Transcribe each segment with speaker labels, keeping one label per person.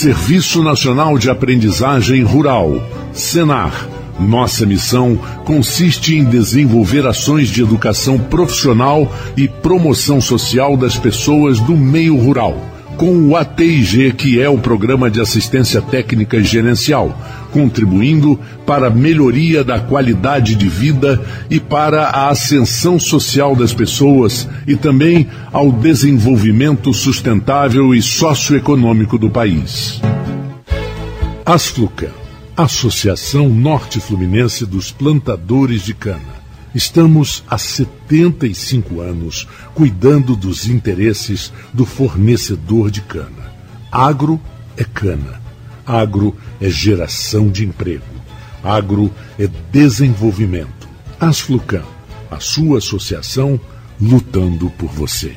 Speaker 1: Serviço Nacional de Aprendizagem Rural, Senar. Nossa missão consiste em desenvolver ações de educação profissional e promoção social das pessoas do meio rural com o ATIG, que é o Programa de Assistência Técnica e Gerencial, contribuindo para a melhoria da qualidade de vida e para a ascensão social das pessoas e também ao desenvolvimento sustentável e socioeconômico do país. Asflucan, Associação Norte Fluminense dos Plantadores de Cana Estamos há 75 anos cuidando dos interesses do fornecedor de cana. Agro é cana. Agro é geração de emprego. Agro é desenvolvimento. Asflucan, a sua associação lutando por você.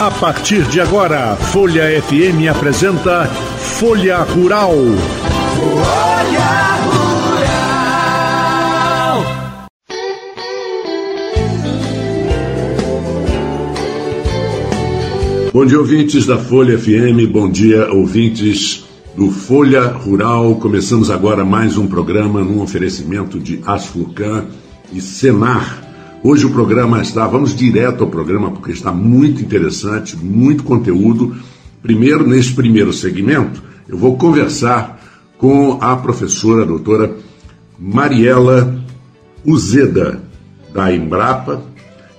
Speaker 1: A partir de agora, Folha FM apresenta Folha Rural. Folha Bom dia, ouvintes da Folha FM, bom dia, ouvintes do Folha Rural. Começamos agora mais um programa num oferecimento de Asflucan e Senar. Hoje o programa está, vamos direto ao programa porque está muito interessante, muito conteúdo. Primeiro, nesse primeiro segmento, eu vou conversar com a professora a doutora Mariela Uzeda, da Embrapa,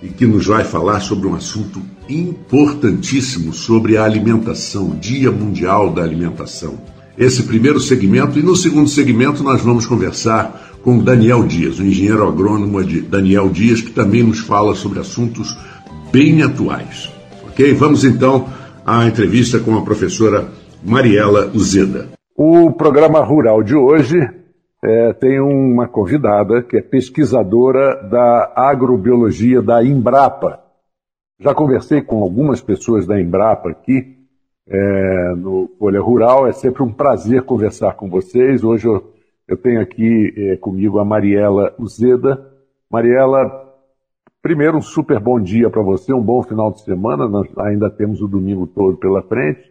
Speaker 1: e que nos vai falar sobre um assunto importantíssimo sobre a alimentação, Dia Mundial da Alimentação. Esse primeiro segmento, e no segundo segmento nós vamos conversar com Daniel Dias, o engenheiro agrônomo de Daniel Dias, que também nos fala sobre assuntos bem atuais. Ok? Vamos então à entrevista com a professora Mariela Uzeda.
Speaker 2: O programa rural de hoje é, tem uma convidada que é pesquisadora da agrobiologia da Embrapa. Já conversei com algumas pessoas da Embrapa aqui é, no Folha Rural. É sempre um prazer conversar com vocês. Hoje eu, eu tenho aqui é, comigo a Mariela Uzeda. Mariela, primeiro um super bom dia para você, um bom final de semana. Nós ainda temos o domingo todo pela frente.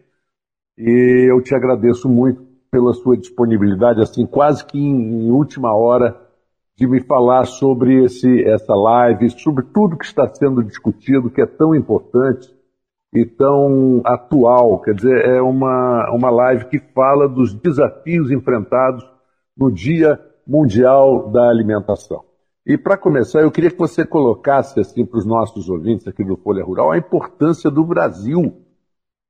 Speaker 2: E eu te agradeço muito pela sua disponibilidade, assim, quase que em, em última hora, de me falar sobre esse, essa live, sobre tudo que está sendo discutido, que é tão importante e tão atual. Quer dizer, é uma, uma live que fala dos desafios enfrentados no Dia Mundial da Alimentação. E para começar, eu queria que você colocasse assim para os nossos ouvintes aqui do Folha Rural a importância do Brasil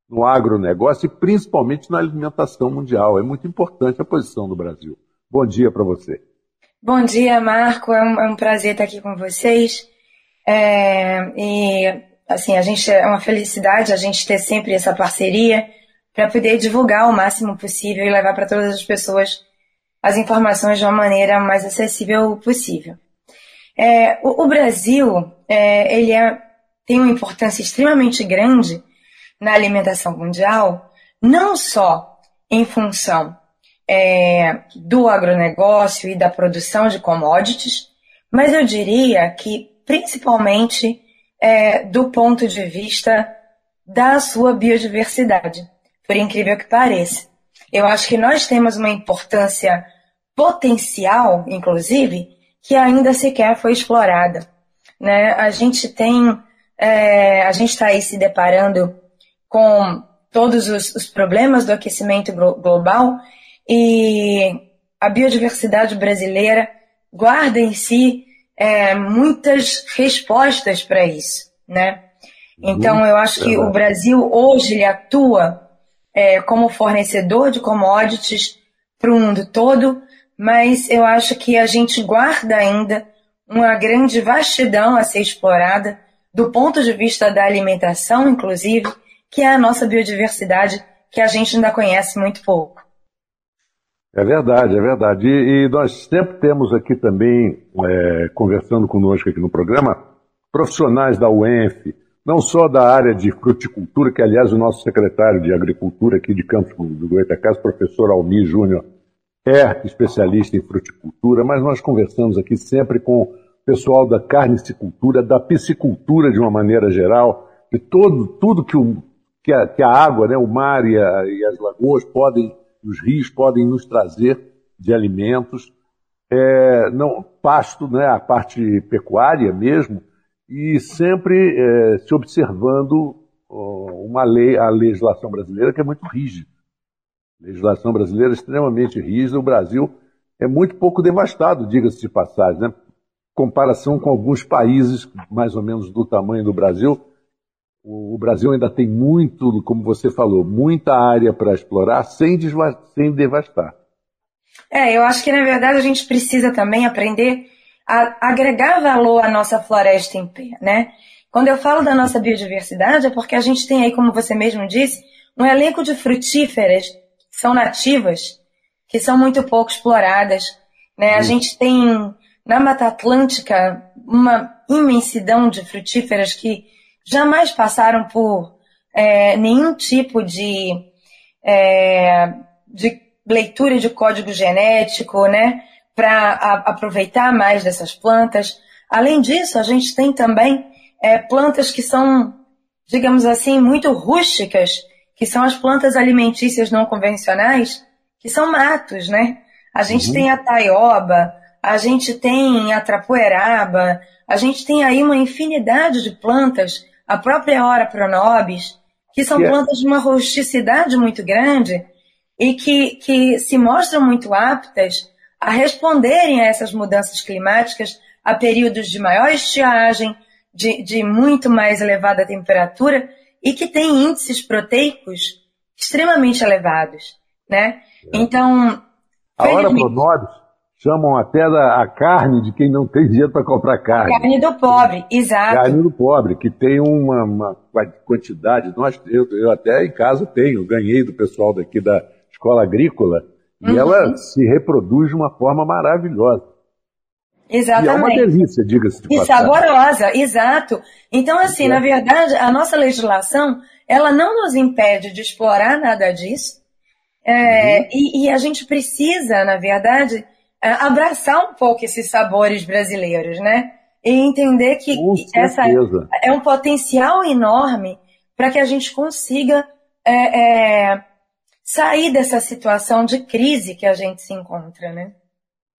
Speaker 2: no agronegócio e principalmente na alimentação mundial. É muito importante a posição do Brasil. Bom dia para você.
Speaker 3: Bom dia, Marco. É um, é um, prazer estar aqui com vocês. É, e assim, a gente é uma felicidade a gente ter sempre essa parceria para poder divulgar o máximo possível e levar para todas as pessoas as informações de uma maneira mais acessível possível. É, o, o, Brasil é, ele é, tem uma importância extremamente grande na alimentação mundial, não só em função é, do agronegócio e da produção de commodities, mas eu diria que principalmente é, do ponto de vista da sua biodiversidade, por incrível que pareça. Eu acho que nós temos uma importância potencial, inclusive, que ainda sequer foi explorada. Né? A gente tem, é, a gente está aí se deparando com todos os, os problemas do aquecimento global e a biodiversidade brasileira guarda em si é, muitas respostas para isso, né? Então eu acho que o Brasil hoje ele atua é, como fornecedor de commodities para o mundo todo, mas eu acho que a gente guarda ainda uma grande vastidão a ser explorada do ponto de vista da alimentação, inclusive, que é a nossa biodiversidade, que a gente ainda conhece muito pouco.
Speaker 2: É verdade, é verdade. E, e nós sempre temos aqui também, é, conversando conosco aqui no programa, profissionais da UENF, não só da área de fruticultura, que aliás o nosso secretário de Agricultura aqui de Campos do Goitacás, professor Almir Júnior, é especialista em fruticultura, mas nós conversamos aqui sempre com o pessoal da carnicicultura, da piscicultura de uma maneira geral, de todo, tudo que o que a, que a água, né, o mar e, a, e, as lagoas podem, os rios podem nos trazer de alimentos, é, não pasto, né, a parte pecuária mesmo, e sempre é, se observando uma lei, a legislação brasileira que é muito rígida. Legislação brasileira é extremamente rígida. O Brasil é muito pouco devastado, diga-se de passagem, né? Comparação com alguns países mais ou menos do tamanho do Brasil, o Brasil ainda tem muito, como você falou, muita área para explorar sem, sem devastar.
Speaker 3: É, eu acho que na verdade a gente precisa também aprender a agregar valor à nossa floresta em pé, né? Quando eu falo da nossa biodiversidade é porque a gente tem aí, como você mesmo disse, um elenco de frutíferas que são nativas, que são muito pouco exploradas, né? A gente tem na Mata Atlântica uma imensidão de frutíferas que jamais passaram por é, nenhum tipo de, é, de leitura de código genético, né, para aproveitar mais dessas plantas. Além disso, a gente tem também é, plantas que são, digamos assim, muito rústicas, que são as plantas alimentícias não convencionais, que são matos, né? A gente uhum. tem a taioba, a gente tem a trapoeraba, a gente tem aí uma infinidade de plantas a própria Hora Pronobis, que são yeah. plantas de uma rusticidade muito grande e que, que se mostram muito aptas a responderem a essas mudanças climáticas, a períodos de maior estiagem, de, de muito mais elevada temperatura e que têm índices proteicos extremamente elevados, né? Então,
Speaker 2: a hora Pronobis chamam até da, a carne de quem não tem dinheiro para comprar carne.
Speaker 3: Carne do pobre, exato.
Speaker 2: Carne do pobre, que tem uma, uma quantidade. Nós, eu, eu, até em casa tenho, ganhei do pessoal daqui da escola agrícola, e uhum. ela se reproduz de uma forma maravilhosa.
Speaker 3: Exatamente. E é
Speaker 2: uma delícia, diga-se de
Speaker 3: E saborosa, exato. Então, assim, na verdade, a nossa legislação, ela não nos impede de explorar nada disso. É, uhum. e, e a gente precisa, na verdade, abraçar um pouco esses sabores brasileiros, né? E entender que essa é um potencial enorme para que a gente consiga é, é, sair dessa situação de crise que a gente se encontra, né?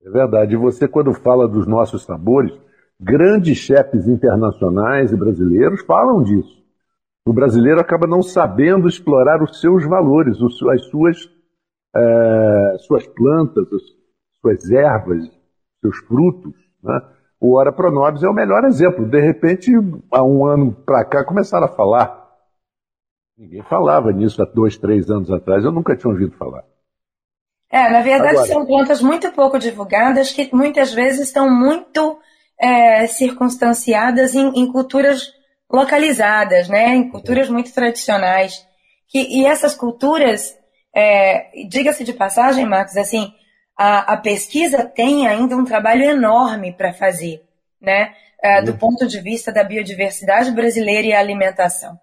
Speaker 2: É verdade. E você, quando fala dos nossos sabores, grandes chefes internacionais e brasileiros falam disso. O brasileiro acaba não sabendo explorar os seus valores, as suas, é, suas plantas, suas ervas, seus frutos. Né? O Ora Pronobis é o melhor exemplo. De repente, há um ano para cá, começaram a falar. Ninguém falava nisso há dois, três anos atrás. Eu nunca tinha ouvido falar.
Speaker 3: É, na verdade, Agora, são plantas muito pouco divulgadas que muitas vezes estão muito é, circunstanciadas em, em, culturas localizadas, né? Em culturas muito tradicionais. Que, e essas culturas, é, diga-se de passagem, Marcos, assim, a, a pesquisa tem ainda um trabalho enorme para fazer, né? É, do ponto de vista da biodiversidade brasileira e alimentação.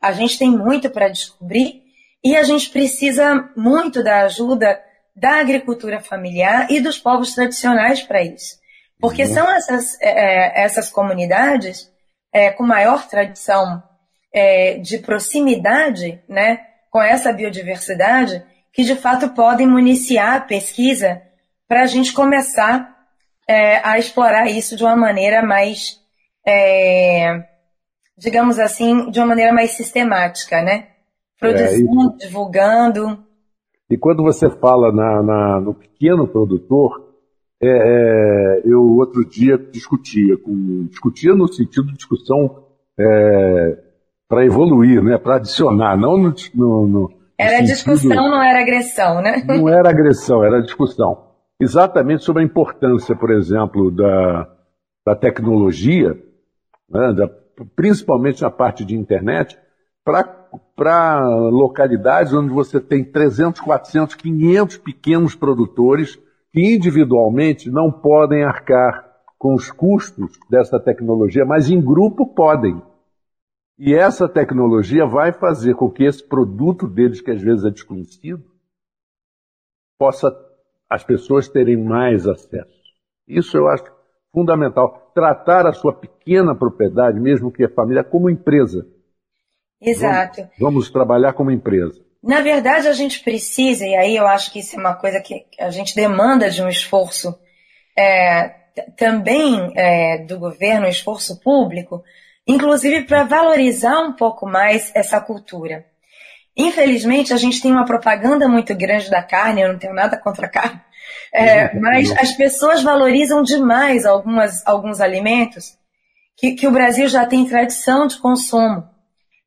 Speaker 3: A gente tem muito para descobrir e a gente precisa muito da ajuda da agricultura familiar e dos povos tradicionais para isso. Porque uhum. são essas, é, é, essas comunidades é, com maior tradição é, de proximidade né, com essa biodiversidade que de fato podem municiar a pesquisa para a gente começar é, a explorar isso de uma maneira mais, é, digamos assim, de uma maneira mais sistemática, né? Produzindo, é, divulgando.
Speaker 2: E quando você fala na, na no pequeno produtor, é, é, eu outro dia discutia, com, discutia no sentido de discussão é, para evoluir, né, para adicionar, não no, no,
Speaker 3: era discussão, não era agressão, né?
Speaker 2: Não era agressão, era discussão. Exatamente sobre a importância, por exemplo, da, da tecnologia, né, da, principalmente na parte de internet, para localidades onde você tem 300, 400, 500 pequenos produtores que individualmente não podem arcar com os custos dessa tecnologia, mas em grupo podem. E essa tecnologia vai fazer com que esse produto deles, que às vezes é desconhecido, possa as pessoas terem mais acesso. Isso eu acho fundamental. Tratar a sua pequena propriedade, mesmo que a família, como empresa.
Speaker 3: Exato.
Speaker 2: Vamos, vamos trabalhar como empresa.
Speaker 3: Na verdade, a gente precisa, e aí eu acho que isso é uma coisa que a gente demanda de um esforço é, também é, do governo, um esforço público, inclusive para valorizar um pouco mais essa cultura. Infelizmente, a gente tem uma propaganda muito grande da carne, eu não tenho nada contra a carne, é, mas as pessoas valorizam demais algumas, alguns alimentos que, que o Brasil já tem tradição de consumo,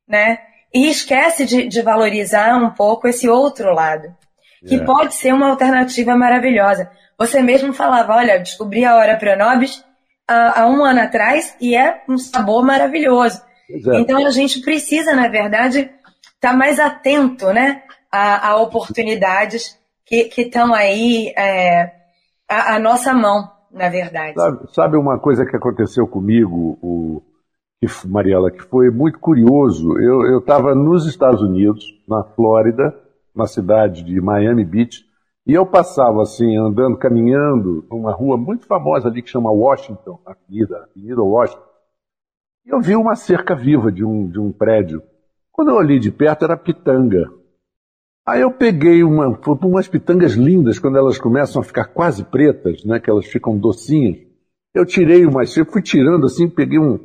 Speaker 3: né? E esquece de, de valorizar um pouco esse outro lado, que é. pode ser uma alternativa maravilhosa. Você mesmo falava, olha, descobri a hora Pronobis há, há um ano atrás e é um sabor maravilhoso. Exato. Então a gente precisa, na verdade, estar tá mais atento, né, a, a oportunidades que estão aí é, nossa mão, na verdade.
Speaker 2: Sabe, sabe, uma coisa que aconteceu comigo, o, Mariela, que foi muito curioso. Eu estava nos Estados Unidos, na Flórida, na cidade de Miami Beach, e eu passava assim, andando, caminhando, numa rua muito famosa ali que chama Washington, Avenida, Avenida Washington. E eu vi uma cerca viva de um, de um prédio. Quando eu olhei de perto, era pitanga. Aí eu peguei uma, umas pitangas lindas, quando elas começam a ficar quase pretas, né, que elas ficam docinhas. Eu tirei uma, eu fui tirando assim, peguei um,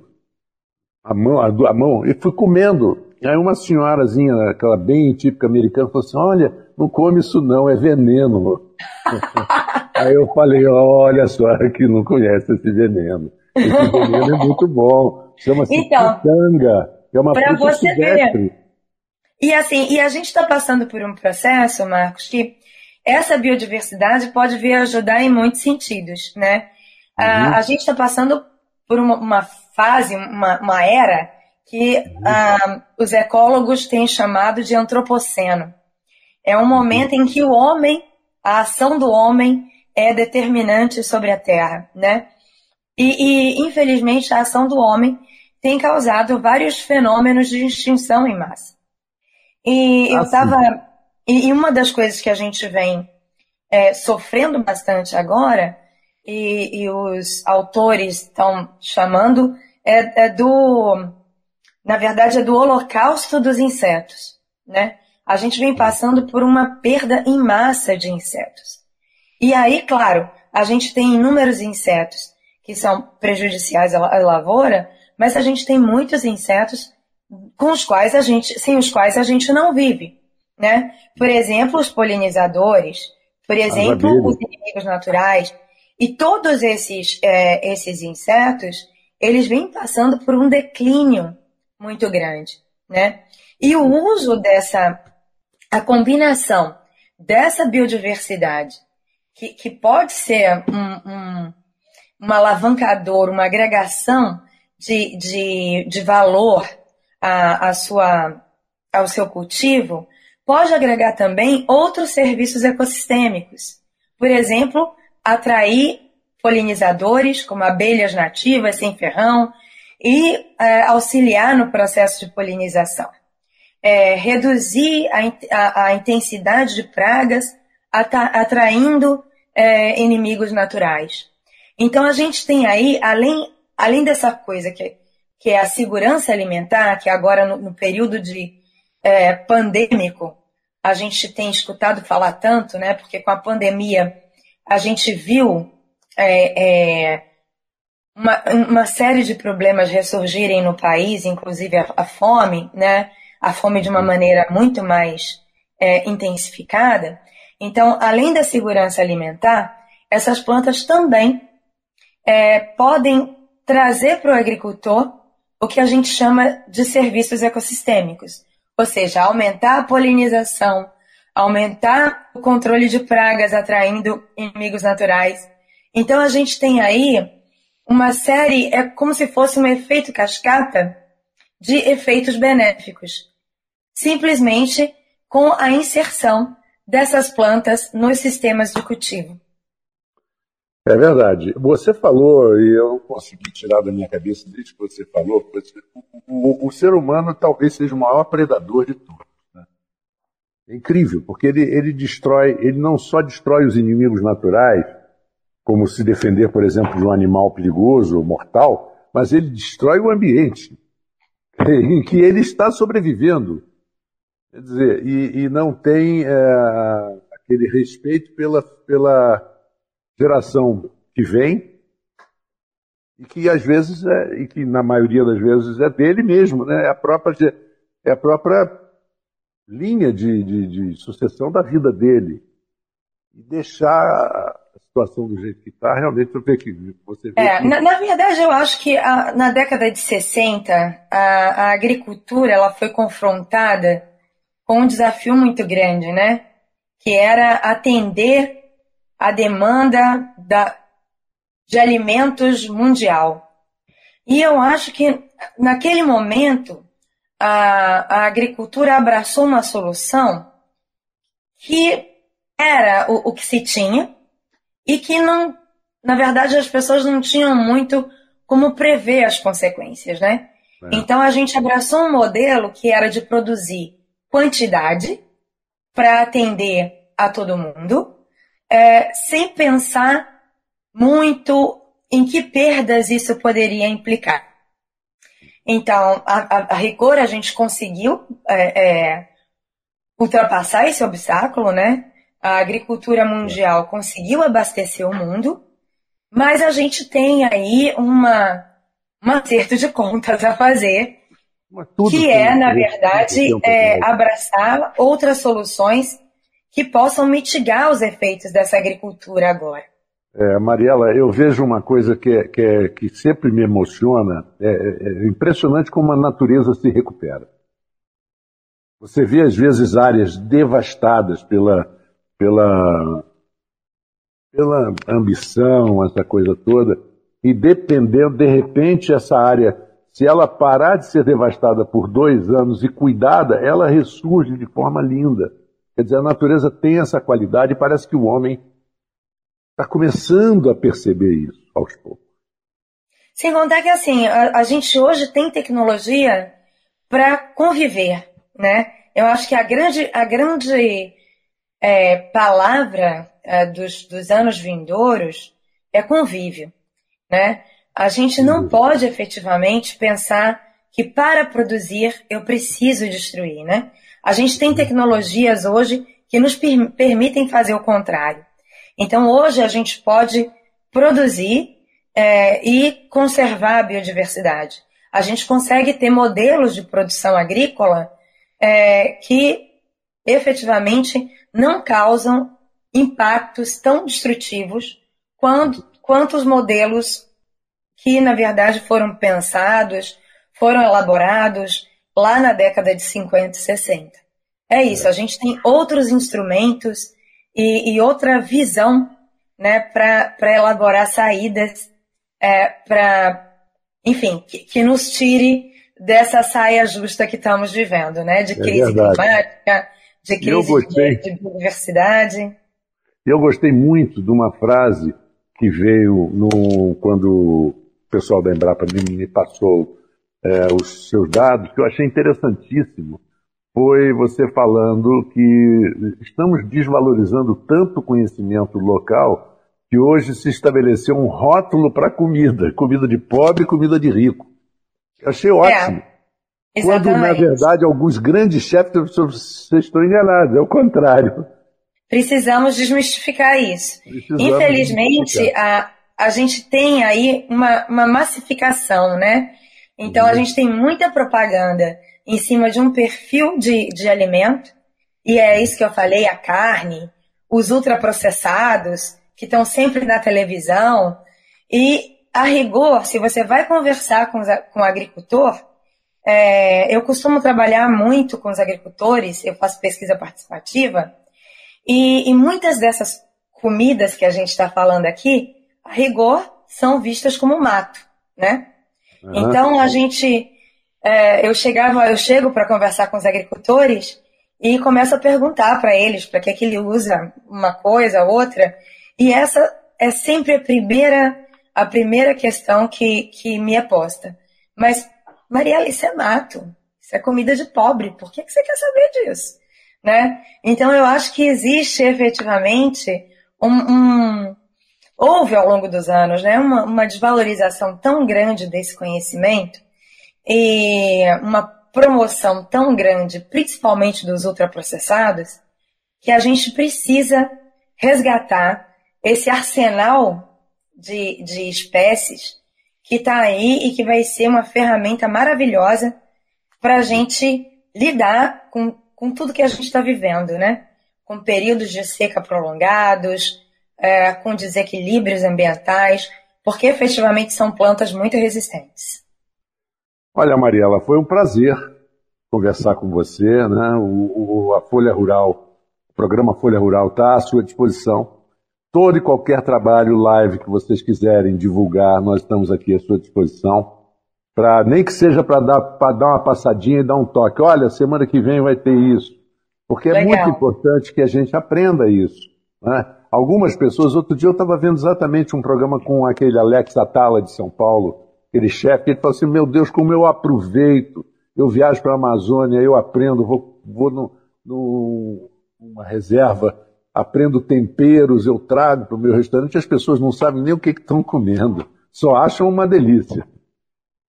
Speaker 2: a mão, a, a mão e fui comendo. Aí uma senhorazinha, aquela bem típica americana, falou assim: Olha, não come isso não, é veneno. Aí eu falei: Olha só, que não conhece esse veneno. Esse veneno é muito bom. Chama-se então, pitanga. É uma fruta você silvestre. Ver.
Speaker 3: E assim, e a gente está passando por um processo, Marcos, que essa biodiversidade pode vir ajudar em muitos sentidos, né? Uhum. A, a gente está passando por uma, uma fase, uma, uma era que ah, os ecólogos têm chamado de antropoceno. É um momento em que o homem, a ação do homem é determinante sobre a Terra, né? E, e infelizmente a ação do homem tem causado vários fenômenos de extinção em massa. E eu estava ah, e, e uma das coisas que a gente vem é, sofrendo bastante agora e, e os autores estão chamando é, é do, na verdade, é do holocausto dos insetos, né? A gente vem passando por uma perda em massa de insetos. E aí, claro, a gente tem inúmeros insetos que são prejudiciais à lavoura, mas a gente tem muitos insetos com os quais a gente, sem os quais a gente não vive, né? Por exemplo, os polinizadores, por exemplo, os inimigos naturais, e todos esses, é, esses insetos, eles vêm passando por um declínio muito grande, né? E o uso dessa, a combinação dessa biodiversidade, que, que pode ser um, um, alavancador, uma agregação de, de, de valor à, à sua, ao seu cultivo, pode agregar também outros serviços ecossistêmicos. Por exemplo, atrair polinizadores, como abelhas nativas sem ferrão, e é, auxiliar no processo de polinização. É, reduzir a, a, a, intensidade de pragas, atraindo é, inimigos naturais. Então a gente tem aí, além, além dessa coisa que, que é a segurança alimentar, que agora no, no período de é, pandêmico a gente tem escutado falar tanto, né? Porque com a pandemia a gente viu é, é, uma, uma, série de problemas ressurgirem no país, inclusive a, a, fome, né? A fome de uma maneira muito mais é, intensificada. Então, além da segurança alimentar, essas plantas também é, podem trazer para o agricultor o que a gente chama de serviços ecossistêmicos, ou seja, aumentar a polinização, aumentar o controle de pragas atraindo inimigos naturais. Então a gente tem aí uma série, é como se fosse um efeito cascata de efeitos benéficos, simplesmente com a inserção dessas plantas nos sistemas de cultivo.
Speaker 2: É verdade. Você falou, e eu consegui tirar da minha cabeça desde que você falou, o, o, o ser humano talvez seja o maior predador de tudo. É incrível, porque ele, ele destrói, ele não só destrói os inimigos naturais, como se defender, por exemplo, de um animal perigoso ou mortal, mas ele destrói o ambiente. em que ele está sobrevivendo. Quer dizer, e, e não tem é, aquele respeito pela, pela geração que vem e que às vezes é, e que na maioria das vezes é dele mesmo, né? É a própria é a própria linha de, de, de sucessão da vida dele e deixar a situação do jeito que está, realmente eu vejo que você vê
Speaker 3: é,
Speaker 2: que...
Speaker 3: na, na, verdade, eu acho que a, na década de 60 a, a agricultura ela foi confrontada com um desafio muito grande, né? Que era atender a demanda da, de alimentos mundial. E eu acho que naquele momento a, a agricultura abraçou uma solução que era o, o que se tinha e que não, na verdade, as pessoas não tinham muito como prever as consequências, né? É. Então a gente abraçou um modelo que era de produzir quantidade para atender a todo mundo, é, sem pensar muito em que perdas isso poderia implicar. Então, a, a, a rigor, a gente conseguiu é, é, ultrapassar esse obstáculo, né? A agricultura mundial conseguiu abastecer o mundo, mas a gente tem aí uma, um acerto de contas a fazer que é, na verdade, é, abraçar outras soluções que possam mitigar os efeitos dessa agricultura agora.
Speaker 2: É, Mariela, eu vejo uma coisa que, é, que, é, que sempre me emociona. É, é, é, impressionante como a natureza se recupera. Você vê, às vezes, áreas devastadas pela, pela, pela ambição, essa coisa toda, e dependendo, de repente, essa área se ela parar de ser devastada por dois anos e cuidada, ela ressurge de forma linda. Quer dizer, a natureza tem essa qualidade e parece que o homem está começando a perceber isso aos poucos.
Speaker 3: Sem contar que assim, a, a gente hoje tem tecnologia para conviver, né? Eu acho que a grande, a grande é, palavra é, dos, dos anos vindouros é convívio, né? A gente não uhum. pode efetivamente pensar que para produzir eu preciso destruir, né? A gente tem tecnologias hoje que nos per permitem fazer o contrário. Então hoje a gente pode produzir é, e conservar a biodiversidade. A gente consegue ter modelos de produção agrícola é, que efetivamente não causam impactos tão destrutivos quanto, quanto os modelos que na verdade foram pensados, foram elaborados lá na década de 50 e 60. É isso, a gente tem outros instrumentos e, e outra visão né, para elaborar saídas é, para, enfim, que, que, nos tire dessa saia justa que estamos vivendo, né, de é crise é climática, de crise de, de biodiversidade.
Speaker 2: Eu gostei muito de uma frase que veio no, quando o pessoal da Embrapa me passou é, os seus dados, que eu achei interessantíssimo, foi você falando que estamos desvalorizando tanto o conhecimento local que hoje se estabeleceu um rótulo para comida, comida de pobre e comida de rico. Eu achei ótimo. É, Quando, na verdade, alguns grandes chefes, vocês estão enganados, é o contrário.
Speaker 3: Precisamos desmistificar isso. Precisamos Infelizmente, desmistificar. A, gente tem aí uma, uma massificação, né? Então uhum. a gente tem muita propaganda em cima de um perfil de, de alimento, e é isso que eu falei, a carne, os ultraprocessados, que estão sempre na televisão, e a rigor, se você vai conversar com, com o agricultor, é, eu costumo trabalhar muito com os agricultores, eu faço pesquisa participativa, e, e muitas dessas comidas que a gente está falando aqui, a rigor, são vistas como mato, né? Uhum. Então a gente, é, eu chegava, eu chego para conversar com os agricultores e começo a perguntar para eles para que, que ele usa uma coisa, outra, e essa é sempre a primeira, a primeira questão que, que me é posta. Mas, Mariela, isso é mato, isso é comida de pobre, por que, que você quer saber disso? Né? Então eu acho que existe efetivamente um, um houve ao longo dos anos né, uma, uma desvalorização tão grande desse conhecimento e uma promoção tão grande, principalmente dos ultraprocessados, que a gente precisa resgatar esse arsenal de, de espécies que está aí e que vai ser uma ferramenta maravilhosa para a gente lidar com, com tudo que a gente está vivendo, né? Com períodos de seca prolongados, é, com desequilíbrios ambientais, porque efetivamente são plantas muito resistentes.
Speaker 2: Olha, Mariela, foi um prazer conversar com você, né? O, o, a Folha Rural, o programa Folha Rural está à sua disposição. Todo e qualquer trabalho live que vocês quiserem divulgar, nós estamos aqui à sua disposição. Pra, nem que seja para dar, dar uma passadinha e dar um toque. Olha, semana que vem vai ter isso. Porque é muito importante que a gente aprenda isso. Né? Algumas pessoas, outro dia eu estava vendo exatamente um programa com aquele Alex Atala de São Paulo, aquele chefe, ele falou assim: Meu Deus, como eu aproveito. Eu viajo para a Amazônia, eu aprendo, vou, vou no, no, numa reserva, aprendo temperos, eu trago para o meu restaurante, as pessoas não sabem nem o que estão comendo, só acham uma delícia.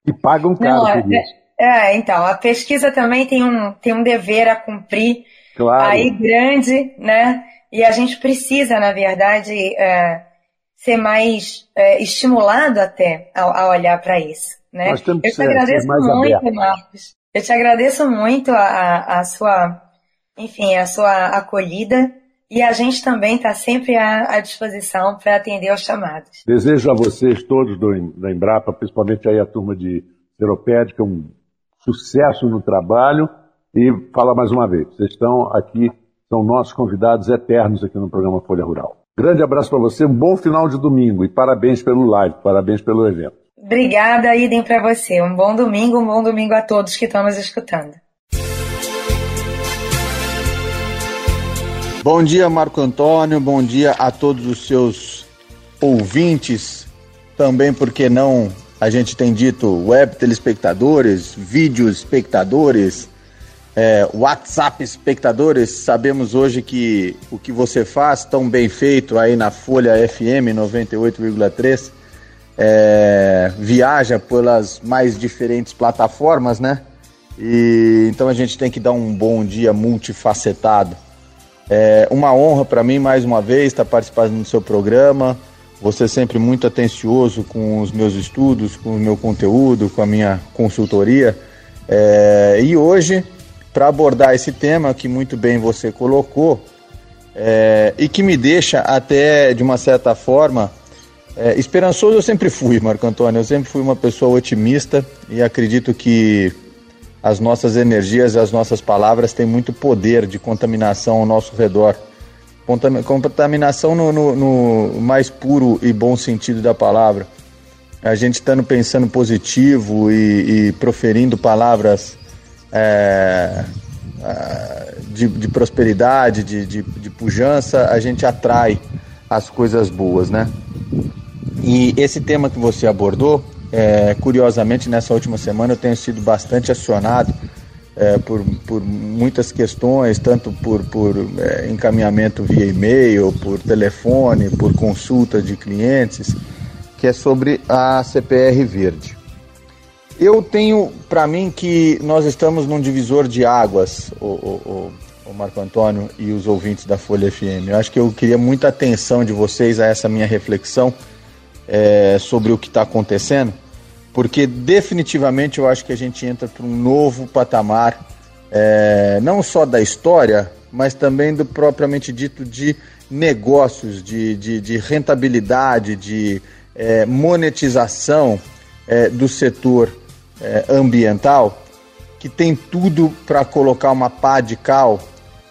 Speaker 2: E pagam caro não, por é, isso.
Speaker 3: É, então, a pesquisa também tem um, tem um dever a cumprir claro. aí grande, né? E a gente precisa, na verdade, é, ser mais é, estimulado até a, a olhar para isso. Né?
Speaker 2: Nós temos
Speaker 3: Eu
Speaker 2: te agradeço muito, aberto.
Speaker 3: Marcos. Eu te agradeço muito a, a, a, sua, enfim, a sua acolhida e a gente também está sempre à, à disposição para atender aos chamados.
Speaker 2: Desejo a vocês todos do, da Embrapa, principalmente aí a turma de Seropédica, um sucesso no trabalho e fala mais uma vez, vocês estão aqui, são nossos convidados eternos aqui no programa Folha Rural. Grande abraço para você, um bom final de domingo e parabéns pelo live, parabéns pelo evento.
Speaker 3: Obrigada, idem para você. Um bom domingo, um bom domingo a todos que estão nos escutando.
Speaker 4: Bom dia, Marco Antônio. Bom dia a todos os seus ouvintes. Também, porque não, a gente tem dito web telespectadores, vídeo espectadores, é, WhatsApp espectadores. Sabemos hoje que o que você faz tão bem feito aí na Folha FM 98,3 é, viaja pelas mais diferentes plataformas, né? E então a gente tem que dar um bom dia multifacetado. É uma honra para mim mais uma vez estar participando do seu programa. Você é sempre muito atencioso com os meus estudos, com o meu conteúdo, com a minha consultoria. É, e hoje, para abordar esse tema que muito bem você colocou é, e que me deixa até de uma certa forma é, esperançoso eu sempre fui, Marco Antônio. Eu sempre fui uma pessoa otimista e acredito que as nossas energias as nossas palavras têm muito poder de contaminação ao nosso redor. Contaminação no, no, no mais puro e bom sentido da palavra. A gente estando pensando positivo e, e proferindo palavras é, de, de, prosperidade, de, de, de pujança, a gente atrai as coisas boas, né? E esse tema que você abordou, é, curiosamente, nessa última semana eu tenho sido bastante acionado é, por, por muitas questões, tanto por, por é, encaminhamento via e-mail, por telefone, por consulta de clientes, que é sobre a CPR Verde. Eu tenho para mim que nós estamos num divisor de águas, o, o, o, Marco Antônio e os ouvintes da Folha FM. Eu acho que eu queria muita atenção de vocês a essa minha reflexão é, sobre o que está acontecendo, porque definitivamente eu acho que a gente entra para um novo patamar, é, não só da história, mas também do propriamente dito de negócios, de, de, de rentabilidade, de é, monetização é, do setor é, ambiental, que tem tudo para colocar uma pá de cal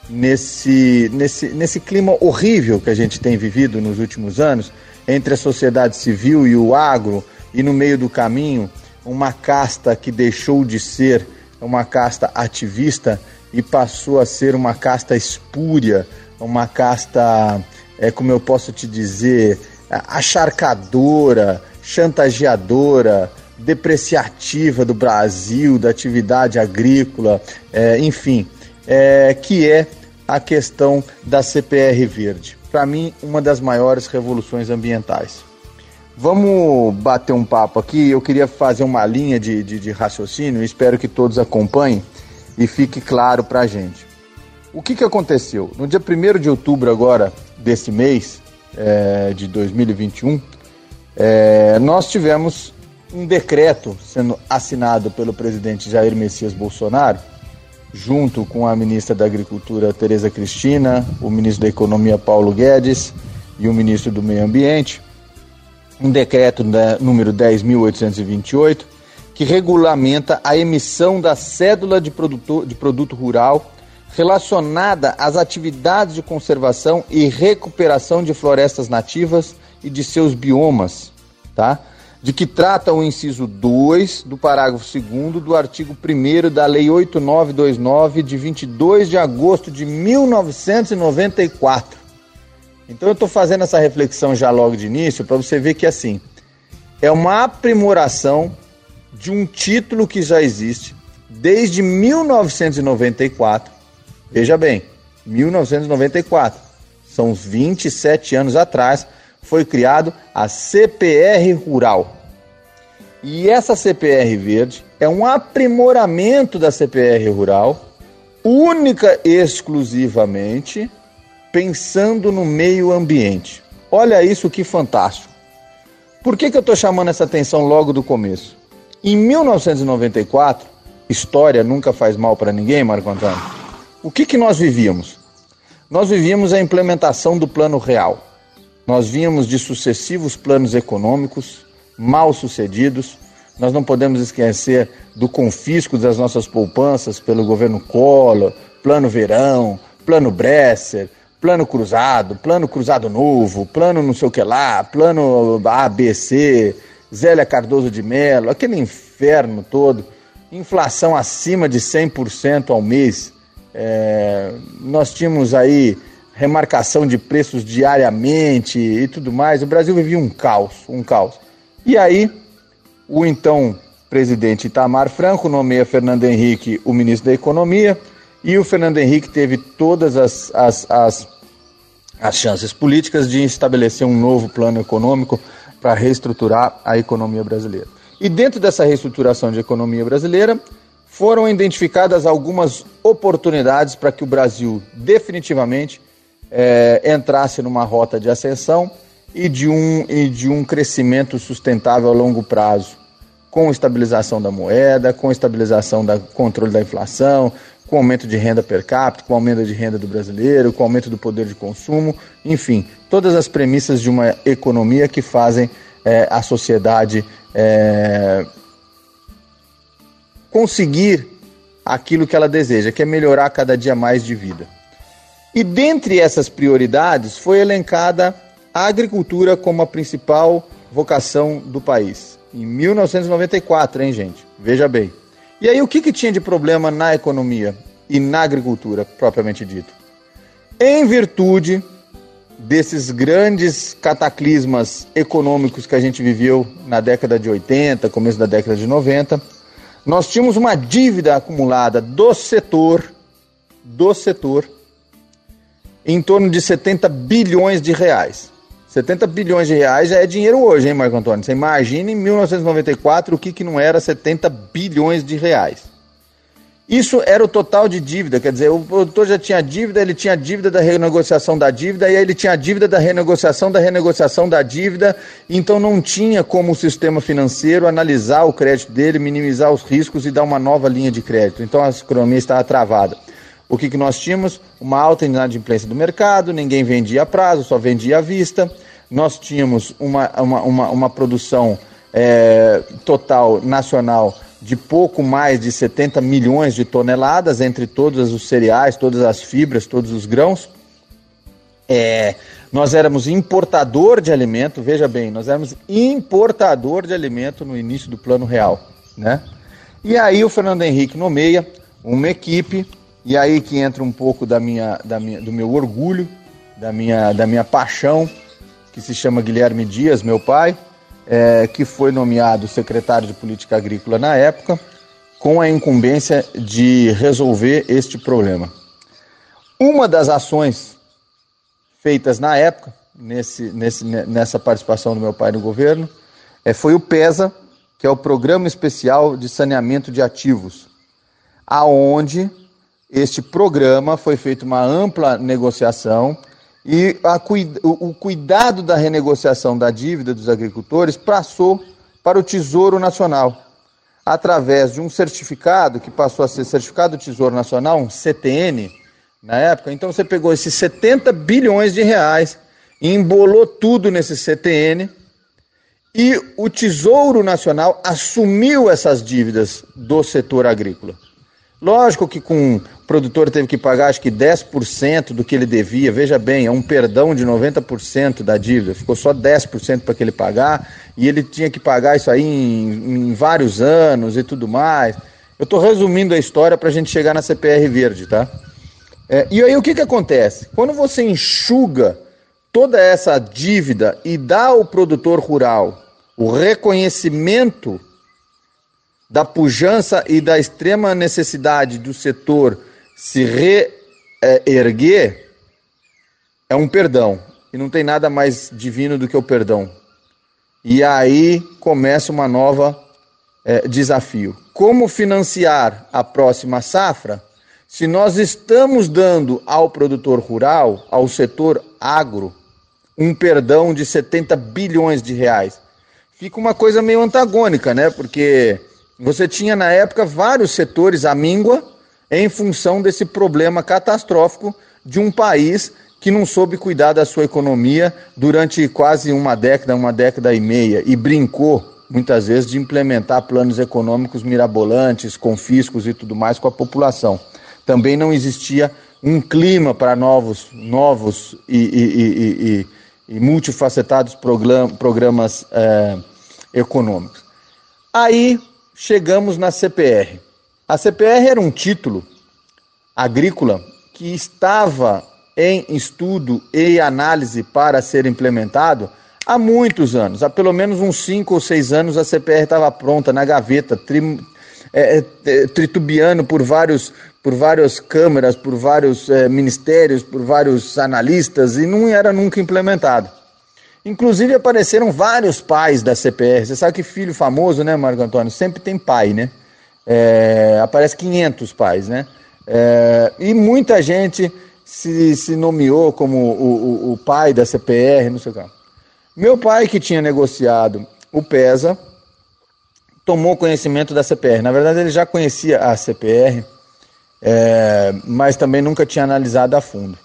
Speaker 4: nesse, nesse, nesse clima horrível que a gente tem vivido nos últimos anos entre a sociedade civil e o agro, e no meio do caminho, uma casta que deixou de ser uma casta ativista e passou a ser uma casta espúria, uma casta, é, como eu posso te dizer, acharcadora, chantageadora, depreciativa do Brasil, da atividade agrícola, é, enfim, é, que é a questão da CPR verde para mim, uma das maiores revoluções ambientais. Vamos bater um papo aqui. Eu queria fazer uma linha de, de, de raciocínio, espero que todos acompanhem e fique claro para a gente. O que, que aconteceu? No dia 1 de outubro, agora, desse mês é, de 2021, é, nós tivemos um decreto sendo assinado pelo presidente Jair Messias Bolsonaro, junto com a ministra da Agricultura Tereza Cristina, o ministro da Economia Paulo Guedes e o ministro do Meio Ambiente, um decreto né, número 10.828, que regulamenta a emissão da cédula de, produto, de produto rural relacionada às atividades de conservação e recuperação de florestas nativas e de seus biomas, tá? De que trata o inciso 2 do parágrafo 2 do artigo 1 da Lei 8929 de 22 de agosto de 1994 então eu estou fazendo essa reflexão já logo de início para você ver que assim é uma aprimoração de um título que já existe desde 1994. Veja bem, 1994. São 27 anos atrás foi criado a CPR Rural. E essa CPR verde é um aprimoramento da CPR Rural, única e exclusivamente pensando no meio ambiente. Olha isso que fantástico. Por que, que eu estou chamando essa atenção logo do começo? Em 1994, história nunca faz mal para ninguém, Marco Antônio. O que, que nós vivíamos? Nós vivíamos a implementação do plano real. Nós vínhamos de sucessivos planos econômicos mal sucedidos. Nós não podemos esquecer do confisco das nossas poupanças pelo governo Collor, plano Verão, plano Bresser, plano cruzado, plano cruzado novo, plano não sei o que lá, plano ABC, Zélia Cardoso de Mello, aquele inferno todo, inflação acima de 100% ao mês. É, nós tínhamos aí remarcação de preços diariamente e tudo mais. O Brasil vivia um caos, um caos. E aí, o então presidente Itamar Franco nomeia Fernando Henrique o ministro da Economia e o Fernando Henrique teve todas as, as, as, as chances políticas de estabelecer um novo plano econômico para reestruturar a economia brasileira. E dentro dessa reestruturação de economia brasileira, foram identificadas algumas oportunidades para que o Brasil definitivamente é, entrasse numa rota de ascensão e de, um, e de um crescimento sustentável a longo prazo, com estabilização da moeda, com estabilização do controle da inflação, com aumento de renda per capita, com aumento de renda do brasileiro, com aumento do poder de consumo, enfim, todas as premissas de uma economia que fazem é, a sociedade é, conseguir aquilo que ela deseja, que é melhorar cada dia mais de vida. E dentre essas prioridades foi elencada a agricultura como a principal vocação do país. Em 1994, hein, gente? Veja bem. E aí, o que, que tinha de problema na economia e na agricultura, propriamente dito? Em virtude desses grandes cataclismas econômicos que a gente viveu na década de 80, começo da década de 90, nós tínhamos uma dívida acumulada do setor, do setor, em torno de 70 bilhões de reais. 70 bilhões de reais já é dinheiro hoje, hein, Marco Antônio? Você imagina em 1994 o que, que não era 70 bilhões de reais. Isso era o total de dívida, quer dizer, o produtor já tinha dívida, ele tinha dívida da renegociação da dívida, e aí ele tinha dívida da renegociação da renegociação da dívida, então não tinha como o sistema financeiro analisar o crédito dele, minimizar os riscos e dar uma nova linha de crédito. Então a economia estava travada. O que, que nós tínhamos? Uma alta inadimplência do mercado, ninguém vendia a prazo, só vendia à vista. Nós tínhamos uma, uma, uma, uma produção é, total nacional de pouco mais de 70 milhões de toneladas entre todos os cereais, todas as fibras, todos os grãos. É, nós éramos importador de alimento, veja bem, nós éramos importador de alimento no início do Plano Real, né? E aí o Fernando Henrique nomeia uma equipe e aí que entra um pouco da minha, da minha, do meu orgulho, da minha, da minha paixão, que se chama Guilherme Dias, meu pai, é, que foi nomeado secretário de Política Agrícola na época, com a incumbência de resolver este problema. Uma das ações feitas na época, nesse, nesse, nessa participação do meu pai no governo é, foi o PESA, que é o Programa Especial de Saneamento de Ativos, aonde este programa foi feita uma ampla negociação e a, o, o cuidado da renegociação da dívida dos agricultores passou para o Tesouro Nacional, através de um certificado que passou a ser certificado do Tesouro Nacional, um CTN, na época. Então você pegou esses 70 bilhões de reais e embolou tudo nesse CTN e o Tesouro Nacional assumiu essas dívidas do setor agrícola. Lógico que com o produtor teve que pagar acho que 10% do que ele devia, veja bem, é um perdão de 90% da dívida, ficou só 10% para que ele pagar, e ele tinha que pagar isso aí em, em vários anos e tudo mais. Eu estou resumindo a história para a gente chegar na CPR verde, tá? É, e aí o que, que acontece? Quando você enxuga toda essa dívida e dá ao produtor rural o reconhecimento da pujança e da extrema necessidade do setor se reerguer, é um perdão. E não tem nada mais divino do que o perdão. E aí começa uma nova é, desafio. Como financiar a próxima safra se nós estamos dando ao produtor rural, ao setor agro, um perdão de 70 bilhões de reais. Fica uma coisa meio antagônica, né? Porque você tinha na época vários setores à míngua em função desse problema catastrófico de um país que não soube cuidar da sua economia durante quase uma década, uma década e meia, e brincou muitas vezes de implementar planos econômicos mirabolantes, confiscos e tudo mais com a população também não existia um clima para novos, novos e, e, e, e multifacetados programas é, econômicos. Aí chegamos na CPR. A CPR era um título agrícola que estava em estudo e análise para ser implementado há muitos anos. Há pelo menos uns cinco ou seis anos a CPR estava pronta na gaveta, tri, é, é, tritubiano por vários por várias câmeras, por vários é, ministérios, por vários analistas e não era nunca implementado. Inclusive apareceram vários pais da CPR. Você sabe que filho famoso, né, Marco Antônio? Sempre tem pai, né? É, aparece 500 pais, né? É, e muita gente se, se nomeou como o, o, o, pai da CPR, não sei o que. Meu pai, que tinha negociado o PESA, tomou conhecimento da CPR. Na verdade, ele já conhecia a CPR é, mas também nunca tinha analisado a fundo.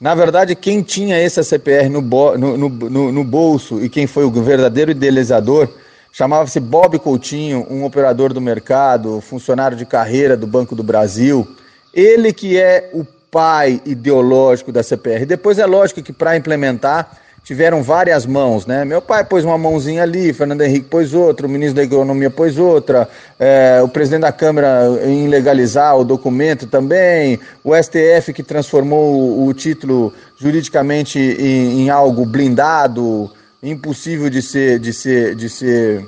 Speaker 4: Na verdade, quem tinha esse CPR no, no, no, no bolso e quem foi o verdadeiro idealizador chamava-se Bob Coutinho, um operador do mercado, funcionário de carreira do Banco do Brasil. Ele que é o pai ideológico da CPR. Depois é lógico que para implementar tiveram várias mãos, né? Meu pai pôs uma mãozinha ali, Fernando Henrique pôs outra, o ministro da Economia pôs outra, é, o presidente da Câmara em legalizar o documento também, o STF que transformou o, título juridicamente em, em, algo blindado, impossível de ser, de ser, de ser,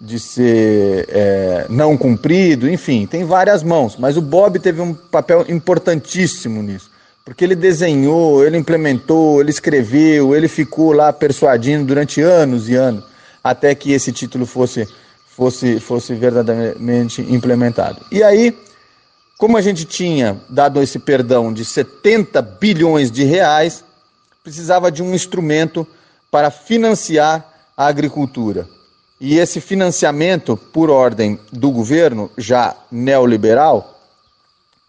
Speaker 4: de ser é, não cumprido, enfim, tem várias mãos, mas o Bob teve um papel importantíssimo nisso porque ele desenhou, ele implementou, ele escreveu, ele ficou lá persuadindo durante anos e anos, até que esse título fosse, fosse, fosse verdadeiramente implementado. E aí, como a gente tinha dado esse perdão de 70 bilhões de reais, precisava de um instrumento para financiar a agricultura. E esse financiamento, por ordem do governo já neoliberal,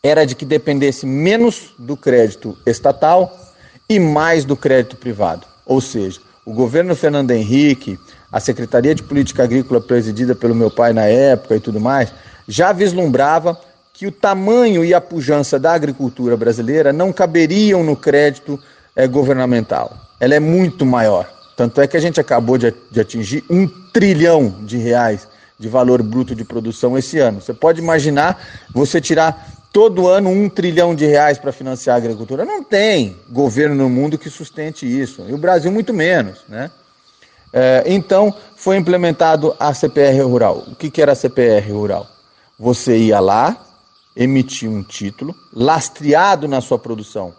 Speaker 4: era de que dependesse menos do crédito estatal e mais do crédito privado. Ou seja, o governo Fernando Henrique, a Secretaria de Política Agrícola presidida pelo meu pai na época e tudo mais, já vislumbrava que o tamanho e a pujança da agricultura brasileira não caberiam no crédito é, governamental. Ela é muito maior. Tanto é que a gente acabou de, de atingir um trilhão de reais de valor bruto de produção esse ano. Você pode imaginar você tirar todo ano um trilhão de reais para financiar a agricultura. Não tem governo no mundo que sustente isso. E o Brasil muito menos, né? É, então, foi implementado a CPR Rural. O que, que era a CPR Rural? Você ia lá, emitia um título, lastreado na sua produção,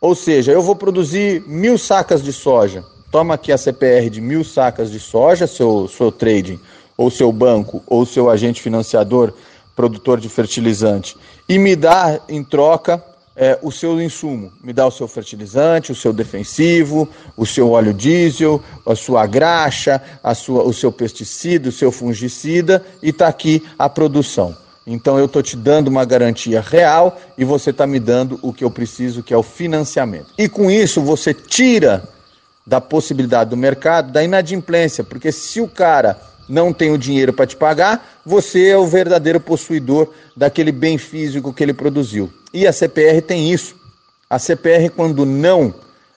Speaker 4: Ou seja, eu vou produzir mil sacas de soja. Toma aqui a CPR de mil sacas de soja, seu, seu trading, ou seu banco, ou seu agente financiador, produtor de fertilizante, e me dá em troca é, o seu insumo. Me dá o seu fertilizante, o seu defensivo, o seu óleo diesel, a sua graxa, a sua, o seu pesticida, o seu fungicida, e está aqui a produção. Então eu estou te dando uma garantia real e você está me dando o que eu preciso, que é o financiamento. E com isso você tira da possibilidade do mercado da inadimplência, porque se o cara não tem o dinheiro para te pagar, você é o verdadeiro possuidor daquele bem físico que ele produziu. E a CPR tem isso. A CPR, quando não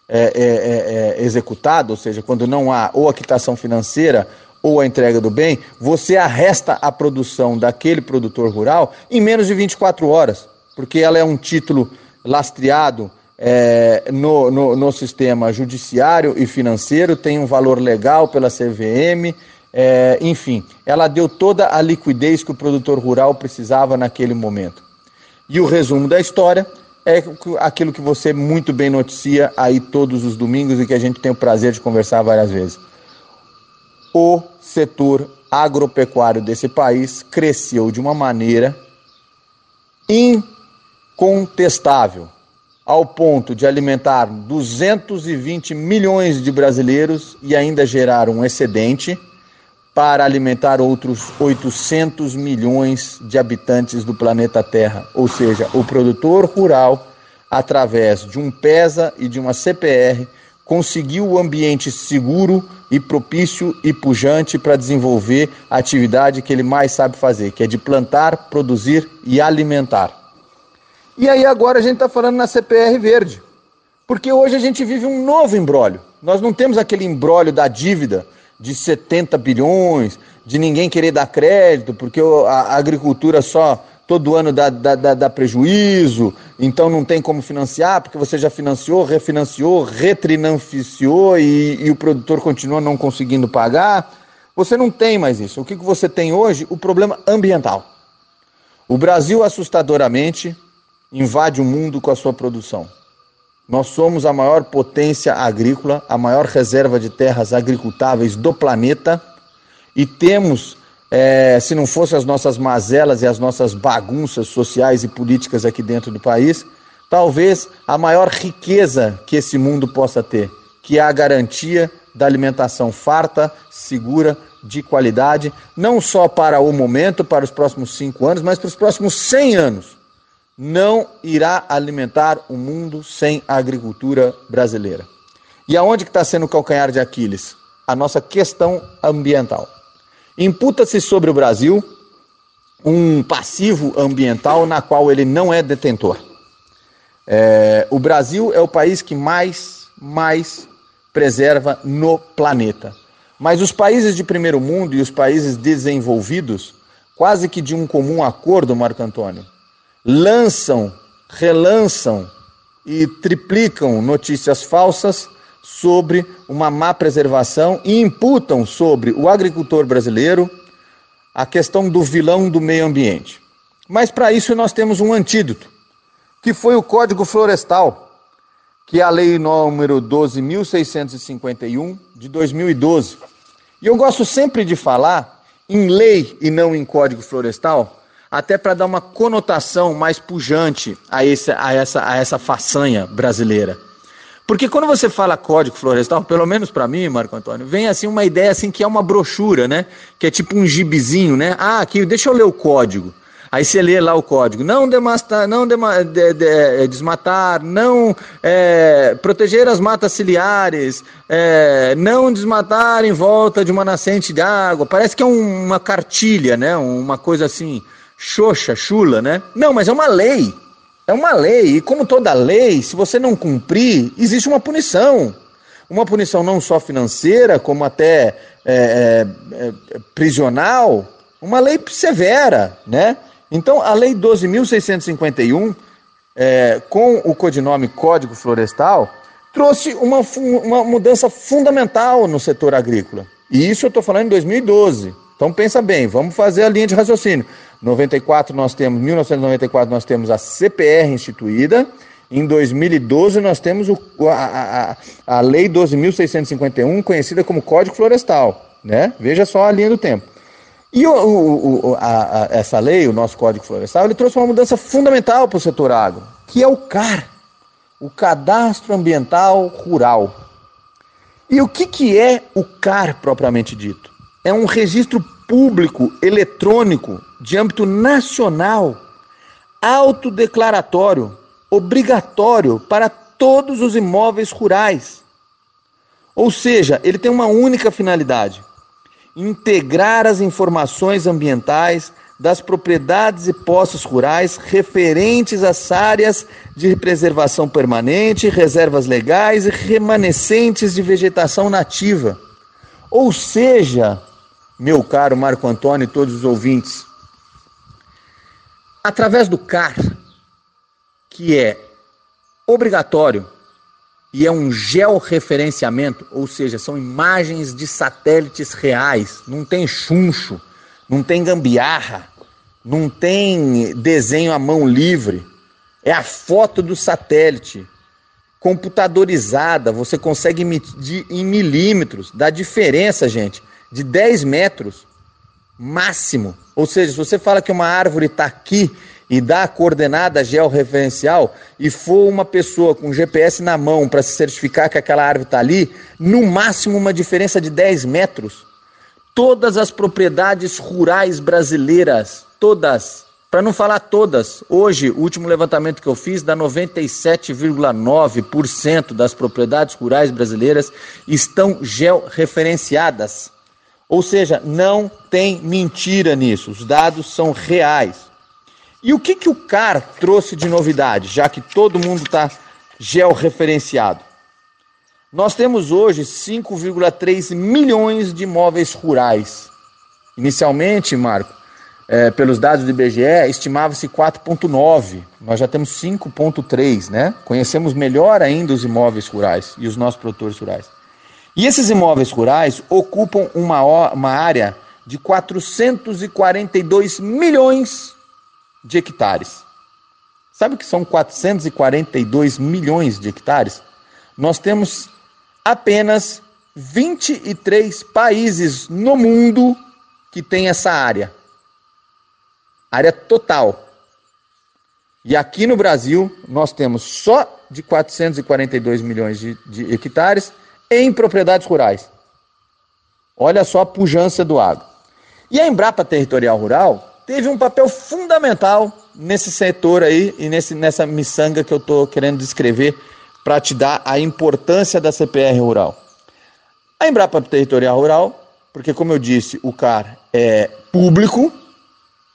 Speaker 4: é, é, é, é executada, ou seja, quando não há ou a quitação financeira ou a entrega do bem, você arresta a produção daquele produtor rural em menos de 24 horas, porque ela é um título lastreado é, no, no, no, sistema judiciário e financeiro, tem um valor legal pela CVM, é, enfim, ela deu toda a liquidez que o produtor rural precisava naquele momento. E o resumo da história é aquilo que você muito bem noticia aí todos os domingos e que a gente tem o prazer de conversar várias vezes o setor agropecuário desse país cresceu de uma maneira incontestável, ao ponto de alimentar 220 milhões de brasileiros e ainda gerar um excedente para alimentar outros 800 milhões de habitantes do planeta Terra. Ou seja, o produtor rural, através de um PESA e de uma CPR, conseguiu o ambiente seguro e propício e pujante para desenvolver a atividade que ele mais sabe fazer, que é de plantar, produzir e alimentar. E aí agora a gente está falando na CPR verde, porque hoje a gente vive um novo embrólio. Nós não temos aquele embrólio da dívida de 70 bilhões, de ninguém querer dar crédito, porque a agricultura só todo ano dá, dá, dá, dá, prejuízo, então não tem como financiar, porque você já financiou, refinanciou, retrinanciou e, e o produtor continua não conseguindo pagar. Você não tem mais isso. O que, que você tem hoje? O problema ambiental. O Brasil, assustadoramente, invade o mundo com a sua produção. Nós somos a maior potência agrícola, a maior reserva de terras agricultáveis do planeta e temos é, se não fossem as nossas mazelas e as nossas bagunças sociais e políticas aqui dentro do país, talvez a maior riqueza que esse mundo possa ter, que é a garantia da alimentação farta, segura, de qualidade, não só para o momento, para os próximos cinco anos, mas para os próximos cem anos. Não irá alimentar o mundo sem a agricultura brasileira. E aonde que está sendo o calcanhar de Aquiles? A nossa questão ambiental. Imputa-se sobre o Brasil um passivo ambiental na qual ele não é detentor. É, o Brasil é o país que mais, mais preserva no planeta. Mas os países de primeiro mundo e os países desenvolvidos, quase que de um comum acordo, Marco Antônio, lançam, relançam e triplicam notícias falsas sobre uma má preservação e imputam sobre o agricultor brasileiro a questão do vilão do meio ambiente. Mas para isso nós temos um antídoto, que foi o Código Florestal, que é a lei número 12.651 de 2012. E eu gosto sempre de falar em lei e não em Código Florestal, até para dar uma conotação mais pujante a, esse, a, essa, a essa façanha brasileira. Porque quando você fala código florestal, pelo menos para mim, Marco Antônio, vem assim uma ideia assim que é uma brochura, né? Que é tipo um gibizinho, né? Ah, aqui, deixa eu ler o código. Aí você lê lá o código. Não, demastar, não dema, de, de, é, desmatar, não é, proteger as matas ciliares, é, não desmatar em volta de uma nascente de água. Parece que é um, uma cartilha, né? Uma coisa assim, xoxa, chula, né? Não, mas é uma lei. É uma lei, e como toda lei, se você não cumprir, existe uma punição. Uma punição não só financeira, como até é, é, é, prisional, uma lei severa, né? Então, a Lei 12.651, é, com o codinome Código Florestal, trouxe uma, uma mudança fundamental no setor agrícola. E isso eu estou falando em 2012. Então pensa bem, vamos fazer a linha de raciocínio. 94 nós temos, 1994 nós temos a CPR instituída Em 2012, nós temos o, a, a, a Lei 12.651, conhecida como Código Florestal. Né? Veja só a linha do tempo. E o, o, a, essa lei, o nosso Código Florestal, ele trouxe uma mudança fundamental para o setor agro, que é o CAR, o Cadastro Ambiental Rural. E o que, que é o CAR propriamente dito? É um registro público eletrônico de âmbito nacional, autodeclaratório, obrigatório para todos os imóveis rurais. Ou seja, ele tem uma única finalidade: integrar as informações ambientais das propriedades e posses rurais referentes às áreas de preservação permanente, reservas legais e remanescentes de vegetação nativa. Ou seja, meu caro Marco Antônio e todos os ouvintes, através do CAR, que é obrigatório e é um georreferenciamento, ou seja, são imagens de satélites reais, não tem chuncho, não tem gambiarra, não tem desenho à mão livre, é a foto do satélite computadorizada, você consegue medir em milímetros, dá diferença, gente, de 10 metros máximo. Ou seja, se você fala que uma árvore está aqui e dá a coordenada georreferencial e for uma pessoa com GPS na mão para se certificar que aquela árvore está ali, no máximo uma diferença de 10 metros. Todas as propriedades rurais brasileiras, todas, para não falar todas, hoje o último levantamento que eu fiz dá 97,9% das propriedades rurais brasileiras estão georreferenciadas. Ou seja, não tem mentira nisso, os dados são reais. E o que, que o CAR trouxe de novidade, já que todo mundo está georreferenciado? Nós temos hoje 5,3 milhões de imóveis rurais. Inicialmente, Marco, é, pelos dados do IBGE, estimava-se 4,9. Nós já temos 5,3, né? Conhecemos melhor ainda os imóveis rurais e os nossos produtores rurais. E esses imóveis rurais ocupam uma, uma área de 442 milhões de hectares. Sabe o que são 442 milhões de hectares? Nós temos apenas 23 países no mundo que têm essa área. Área total. E aqui no Brasil, nós temos só de 442 milhões de, de hectares em propriedades rurais. Olha só a pujança do agro. E a Embrapa Territorial Rural teve um papel fundamental nesse setor aí e nesse, nessa miçanga que eu estou querendo descrever para te dar a importância da CPR rural. A Embrapa Territorial Rural, porque como eu disse, o CAR é público,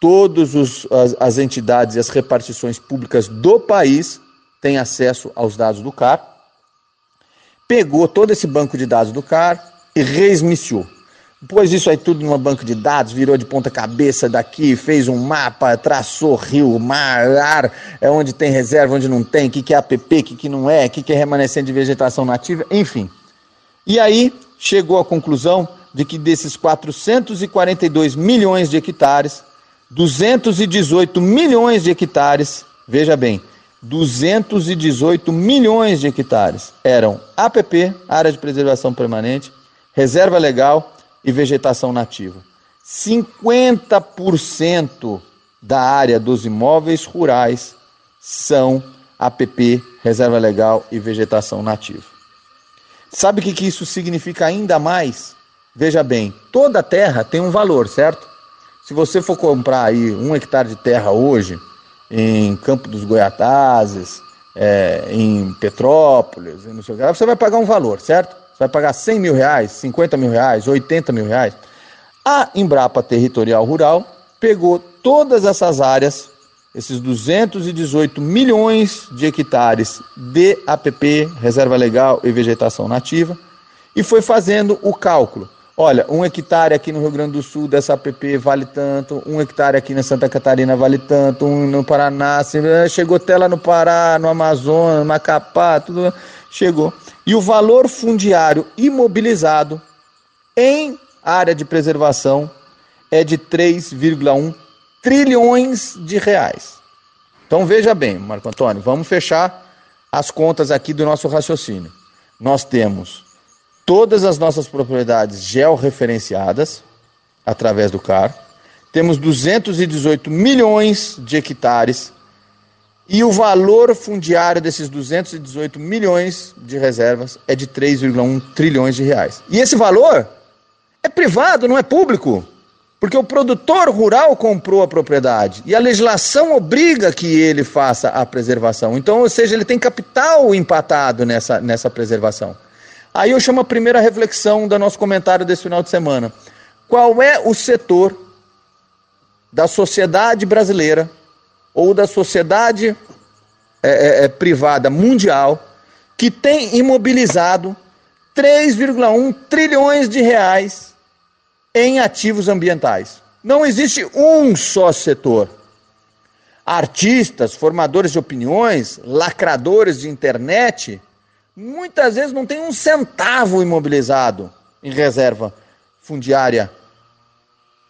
Speaker 4: todas as, as entidades e as repartições públicas do país têm acesso aos dados do CAR, pegou todo esse banco de dados do CAR e reismiciou. Pôs isso aí tudo numa banca de dados, virou de ponta cabeça daqui, fez um mapa, traçou rio, mar, ar, é onde tem reserva, onde não tem, o que, que é APP, o que, que não é, o que, que é remanescente de vegetação nativa, enfim. E aí chegou à conclusão de que desses 442 milhões de hectares, 218 milhões de hectares, veja bem, 218 milhões de hectares eram APP, área de preservação permanente, reserva legal e vegetação nativa. 50% da área dos imóveis rurais são APP, reserva legal e vegetação nativa. Sabe o que, que isso significa ainda mais? Veja bem, toda terra tem um valor, certo? Se você for comprar aí um hectare de terra hoje, em Campo dos Goiatazes, é, em Petrópolis, não sei o que, você vai pagar um valor, certo? Você vai pagar 100 mil reais, 50 mil reais, 80 mil reais. A Embrapa Territorial Rural pegou todas essas áreas, esses 218 milhões de hectares de APP, reserva legal e vegetação nativa, e foi fazendo o cálculo. Olha, um hectare aqui no Rio Grande do Sul dessa APP vale tanto, um hectare aqui na Santa Catarina vale tanto, um no Paraná, assim, chegou até lá no Pará, no Amazonas, Macapá, tudo chegou. E o valor fundiário imobilizado em área de preservação é de 3,1 trilhões de reais. Então veja bem, Marco Antônio, vamos fechar as contas aqui do nosso raciocínio. Nós temos todas as nossas propriedades georreferenciadas através do CAR, temos 218 milhões de hectares e o valor fundiário desses 218 milhões de reservas é de 3,1 trilhões de reais. E esse valor é privado, não é público. Porque o produtor rural comprou a propriedade e a legislação obriga que ele faça a preservação. Então, ou seja, ele tem capital empatado nessa, nessa preservação. Aí eu chamo a primeira reflexão do nosso comentário desse final de semana. Qual é o setor da sociedade brasileira ou da sociedade é, é, é privada mundial que tem imobilizado 3,1 trilhões de reais em ativos ambientais. Não existe um só setor. Artistas, formadores de opiniões, lacradores de internet, muitas vezes não tem um centavo imobilizado em reserva fundiária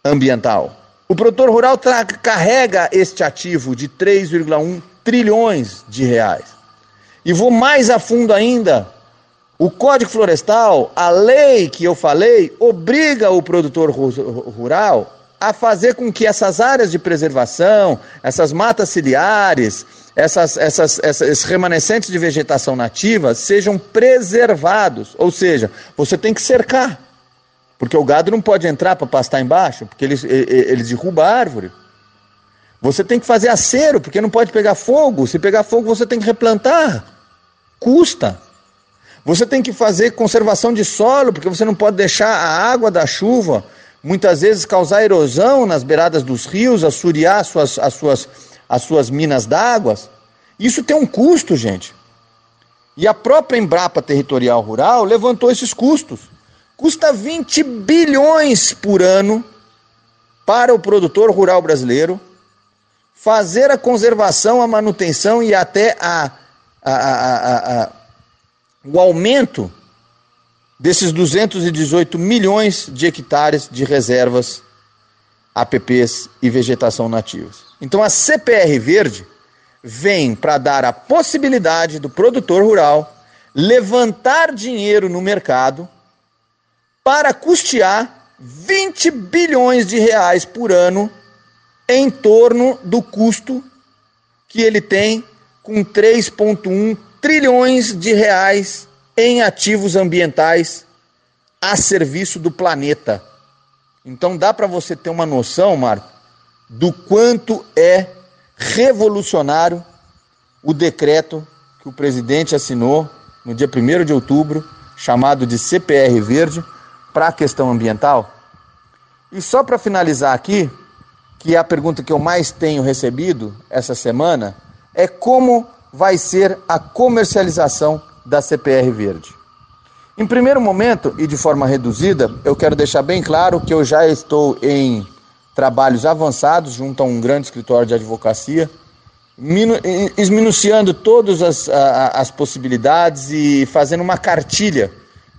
Speaker 4: ambiental. O produtor rural carrega este ativo de 3,1 trilhões de reais. E vou mais a fundo ainda. O Código Florestal, a lei que eu falei, obriga o produtor rural a fazer com que essas áreas de preservação, essas matas ciliares, essas, essas, esses remanescentes de vegetação nativa sejam preservados. Ou seja, você tem que cercar. Porque o gado não pode entrar para pastar embaixo, porque eles, eles derrubam a árvore. Você tem que fazer acero, porque não pode pegar fogo. Se pegar fogo, você tem que replantar. Custa. Você tem que fazer conservação de solo, porque você não pode deixar a água da chuva muitas vezes causar erosão nas beiradas dos rios, assuriar as suas, as suas, as suas minas d'água. Isso tem um custo, gente. E a própria Embrapa Territorial Rural levantou esses custos. Custa 20 bilhões por ano para o produtor rural brasileiro fazer a conservação, a manutenção e até a, a, a, a o aumento desses 218 milhões de hectares de reservas APPs e vegetação nativas. Então a CPR Verde vem para dar a possibilidade do produtor rural levantar dinheiro no mercado para custear 20 bilhões de reais por ano em torno do custo que ele tem com 3,1 trilhões de reais em ativos ambientais a serviço do planeta. Então dá para você ter uma noção, Marco, do quanto é revolucionário o decreto que o presidente assinou no dia 1 de outubro, chamado de CPR Verde, para a questão ambiental. E só para finalizar aqui, que é a pergunta que eu mais tenho recebido essa semana, é como vai ser a comercialização da CPR Verde. Em primeiro momento, e de forma reduzida, eu quero deixar bem claro que eu já estou em trabalhos avançados junto a um grande escritório de advocacia, esminuciando todas as, as possibilidades e fazendo uma cartilha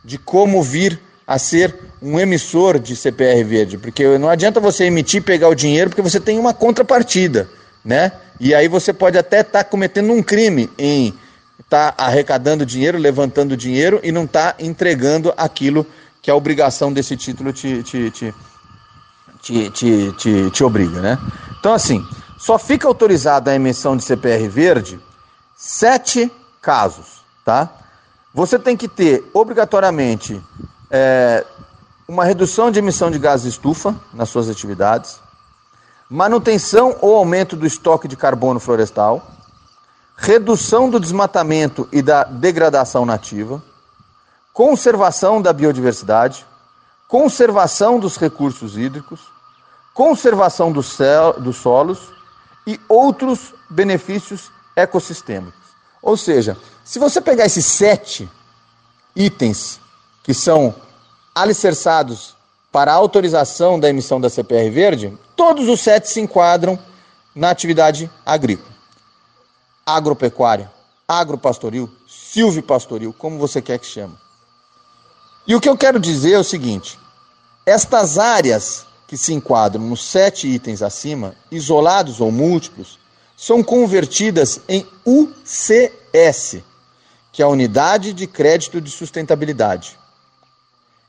Speaker 4: de como vir a ser um emissor de CPR verde, porque não adianta você emitir e pegar o dinheiro porque você tem uma contrapartida né? E aí você pode até estar tá cometendo um crime em estar tá arrecadando dinheiro, levantando dinheiro e não estar tá entregando aquilo que a obrigação desse título te, te, te, te, te, te, te obriga, né? Então, assim, só fica autorizada a emissão de CPR verde sete casos, tá? Você tem que ter obrigatoriamente é, uma redução de emissão de gás estufa nas suas atividades, manutenção ou aumento do estoque de carbono florestal, redução do desmatamento e da degradação nativa, conservação da biodiversidade, conservação dos recursos hídricos, conservação do céu, dos solos e outros benefícios ecossistêmicos. Ou seja, se você pegar esses sete itens que são alicerçados para a autorização da emissão da CPR verde, todos os sete se enquadram na atividade agrícola. Agropecuária, agropastoril, silvipastoril, como você quer que chame. E o que eu quero dizer é o seguinte: estas áreas que se enquadram nos sete itens acima, isolados ou múltiplos, são convertidas em UCS, que é a unidade de crédito de sustentabilidade.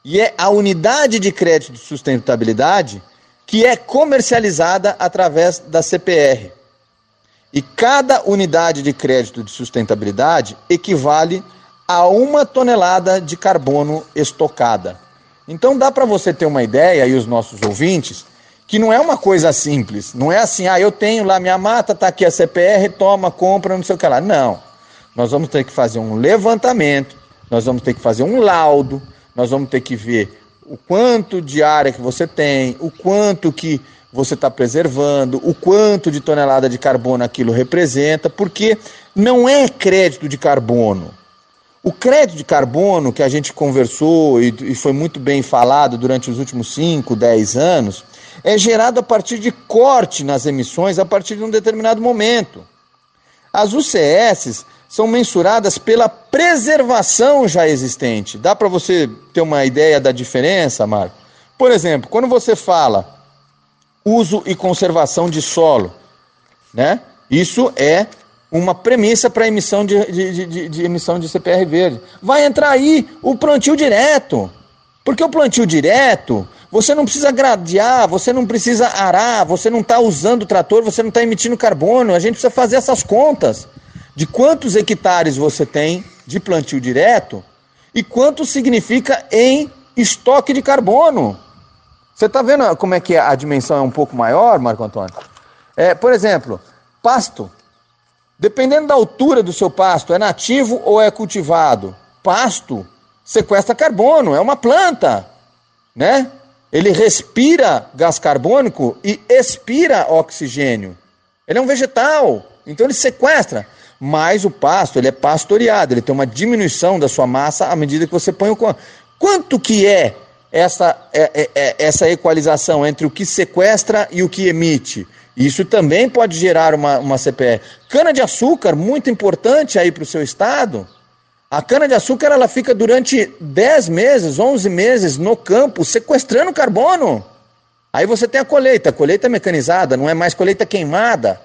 Speaker 4: E é a unidade de crédito de sustentabilidade que é comercializada através da CPR. E cada unidade de crédito de sustentabilidade equivale a uma tonelada de carbono estocada. Então dá para você ter uma ideia, e os nossos ouvintes, que não é uma coisa simples. Não é assim, ah, eu tenho lá minha mata, tá aqui a CPR, toma, compra, não sei o que lá. Não. Nós vamos ter que fazer um levantamento, nós vamos ter que fazer um laudo, nós vamos ter que ver o quanto de área que você tem, o quanto que você está preservando, o quanto de tonelada de carbono aquilo representa, porque não é crédito de carbono. O crédito de carbono que a gente conversou e, e foi muito bem falado durante os últimos 5, 10 anos, é gerado a partir de corte nas emissões a partir de um determinado momento. As UCS são mensuradas pela preservação já existente. Dá para você ter uma ideia da diferença, Marco? Por exemplo, quando você fala uso e conservação de solo, né? Isso é uma premissa para emissão de, de, de, de, emissão de CPR verde. Vai entrar aí o plantio direto. Porque o plantio direto, você não precisa gradear, você não precisa arar, você não está usando o trator, você não está emitindo carbono. A gente precisa fazer essas contas de quantos hectares você tem de plantio direto e quanto significa em estoque de carbono. Você está vendo como é que a dimensão é um pouco maior, Marco Antônio? É, por exemplo, pasto. Dependendo da altura do seu pasto, é nativo ou é cultivado? Pasto sequestra carbono, é uma planta, né? Ele respira gás carbônico e expira oxigênio. Ele é um vegetal, então ele sequestra. Mas o pasto, ele é pastoreado, ele tem uma diminuição da sua massa à medida que você põe o quanto que é essa, é, é, é, essa equalização entre o que sequestra e o que emite? Isso também pode gerar uma, uma CPE. Cana-de-açúcar, muito importante aí para o seu estado. A cana-de-açúcar ela fica durante 10 meses, 11 meses no campo, sequestrando carbono. Aí você tem a colheita, colheita mecanizada, não é mais colheita queimada.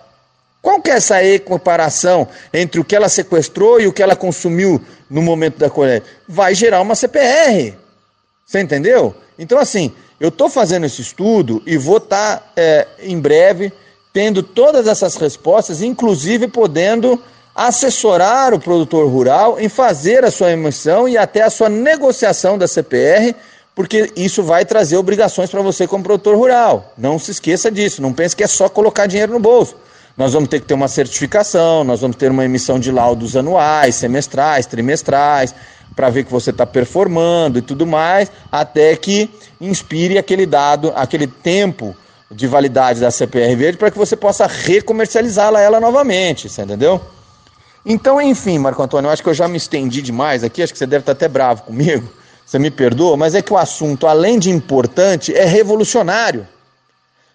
Speaker 4: Qual que é essa equiparação entre o que ela sequestrou e o que ela consumiu no momento da colheita? Vai gerar uma CPR. Você entendeu? Então, assim, eu estou fazendo esse estudo e vou estar tá, é, em breve tendo todas essas respostas, inclusive podendo assessorar o produtor rural em fazer a sua emissão e até a sua negociação da CPR, porque isso vai trazer obrigações para você como produtor rural. Não se esqueça disso, não pense que é só colocar dinheiro no bolso. Nós vamos ter que ter uma certificação, nós vamos ter uma emissão de laudos anuais, semestrais, trimestrais, para ver que você está performando e tudo mais, até que inspire aquele dado, aquele tempo de validade da CPR verde para que você possa recomercializá-la ela novamente, você entendeu? Então, enfim, Marco Antônio, eu acho que eu já me estendi demais aqui, acho que você deve estar até bravo comigo, você me perdoa, mas é que o assunto, além de importante, é revolucionário.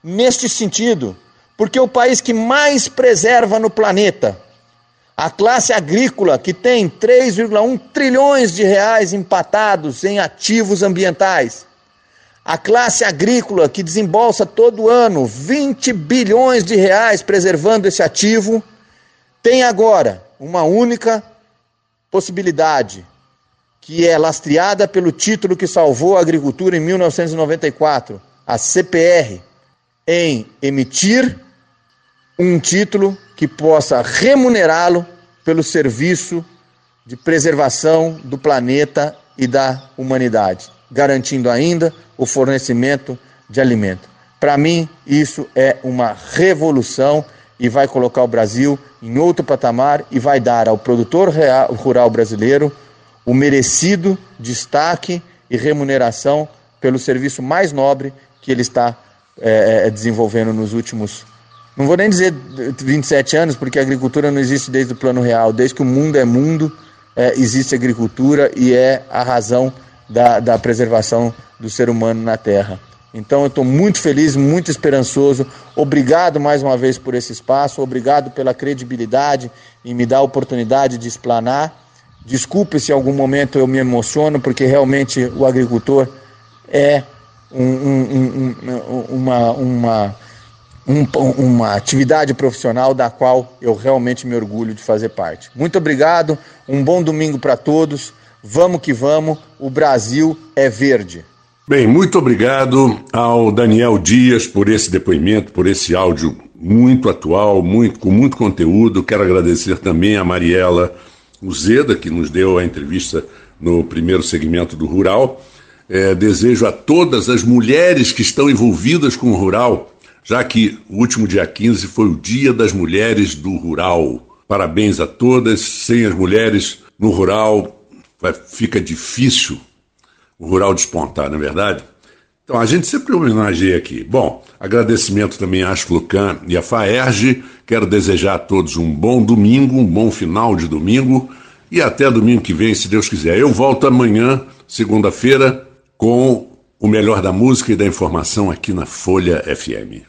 Speaker 4: Neste sentido, porque o país que mais preserva no planeta, a classe agrícola, que tem 3,1 trilhões de reais empatados em ativos ambientais, a classe agrícola que desembolsa todo ano 20 bilhões de reais preservando esse ativo, tem agora uma única possibilidade, que é lastreada pelo título que salvou a agricultura em 1994, a CPR, em emitir um título que possa remunerá-lo pelo serviço de preservação do planeta e da humanidade garantindo ainda o fornecimento de alimento. Para mim, isso é uma revolução e vai colocar o Brasil em outro patamar e vai dar ao produtor rural brasileiro o merecido destaque e remuneração pelo serviço mais nobre que ele está é desenvolvendo nos últimos, não vou nem dizer 27 anos, porque a agricultura não existe desde o plano real, desde que o mundo é mundo, é, existe agricultura e é a razão da, da preservação do ser humano na Terra. Então eu estou muito feliz, muito esperançoso. Obrigado mais uma vez por esse espaço, obrigado pela credibilidade e me dar a oportunidade de explanar. Desculpe se em algum momento eu me emociono, porque realmente o agricultor é um, um, um, uma, uma, uma atividade profissional da qual eu realmente me orgulho de fazer parte. Muito obrigado, Um bom domingo para todos. Vamos que vamos. O Brasil é verde.
Speaker 1: Bem, muito obrigado ao Daniel Dias por esse depoimento, por esse áudio muito atual, muito, com muito conteúdo. Quero agradecer também a Mariela Uzeda, que nos deu a entrevista no primeiro segmento do Rural. É, desejo a todas as mulheres que estão envolvidas com o Rural, já que o último dia 15 foi o Dia das Mulheres do Rural. Parabéns a todas. Sem as mulheres no Rural fica difícil o Rural despontar, não é verdade? Então, a gente sempre homenageia aqui. Bom, agradecimento também à Asflucan e à Faerge. Quero desejar a todos um bom domingo, um bom final de domingo e até domingo que vem, se Deus quiser. Eu volto amanhã, segunda-feira, com o melhor da música e da informação aqui na Folha FM.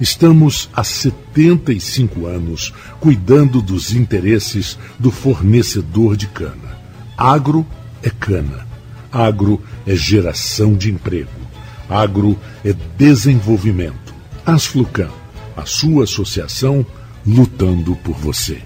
Speaker 2: Estamos há 75 anos cuidando dos interesses do fornecedor de cana. Agro é cana. Agro é geração de emprego. Agro é desenvolvimento. Asflucan, a sua associação lutando por você.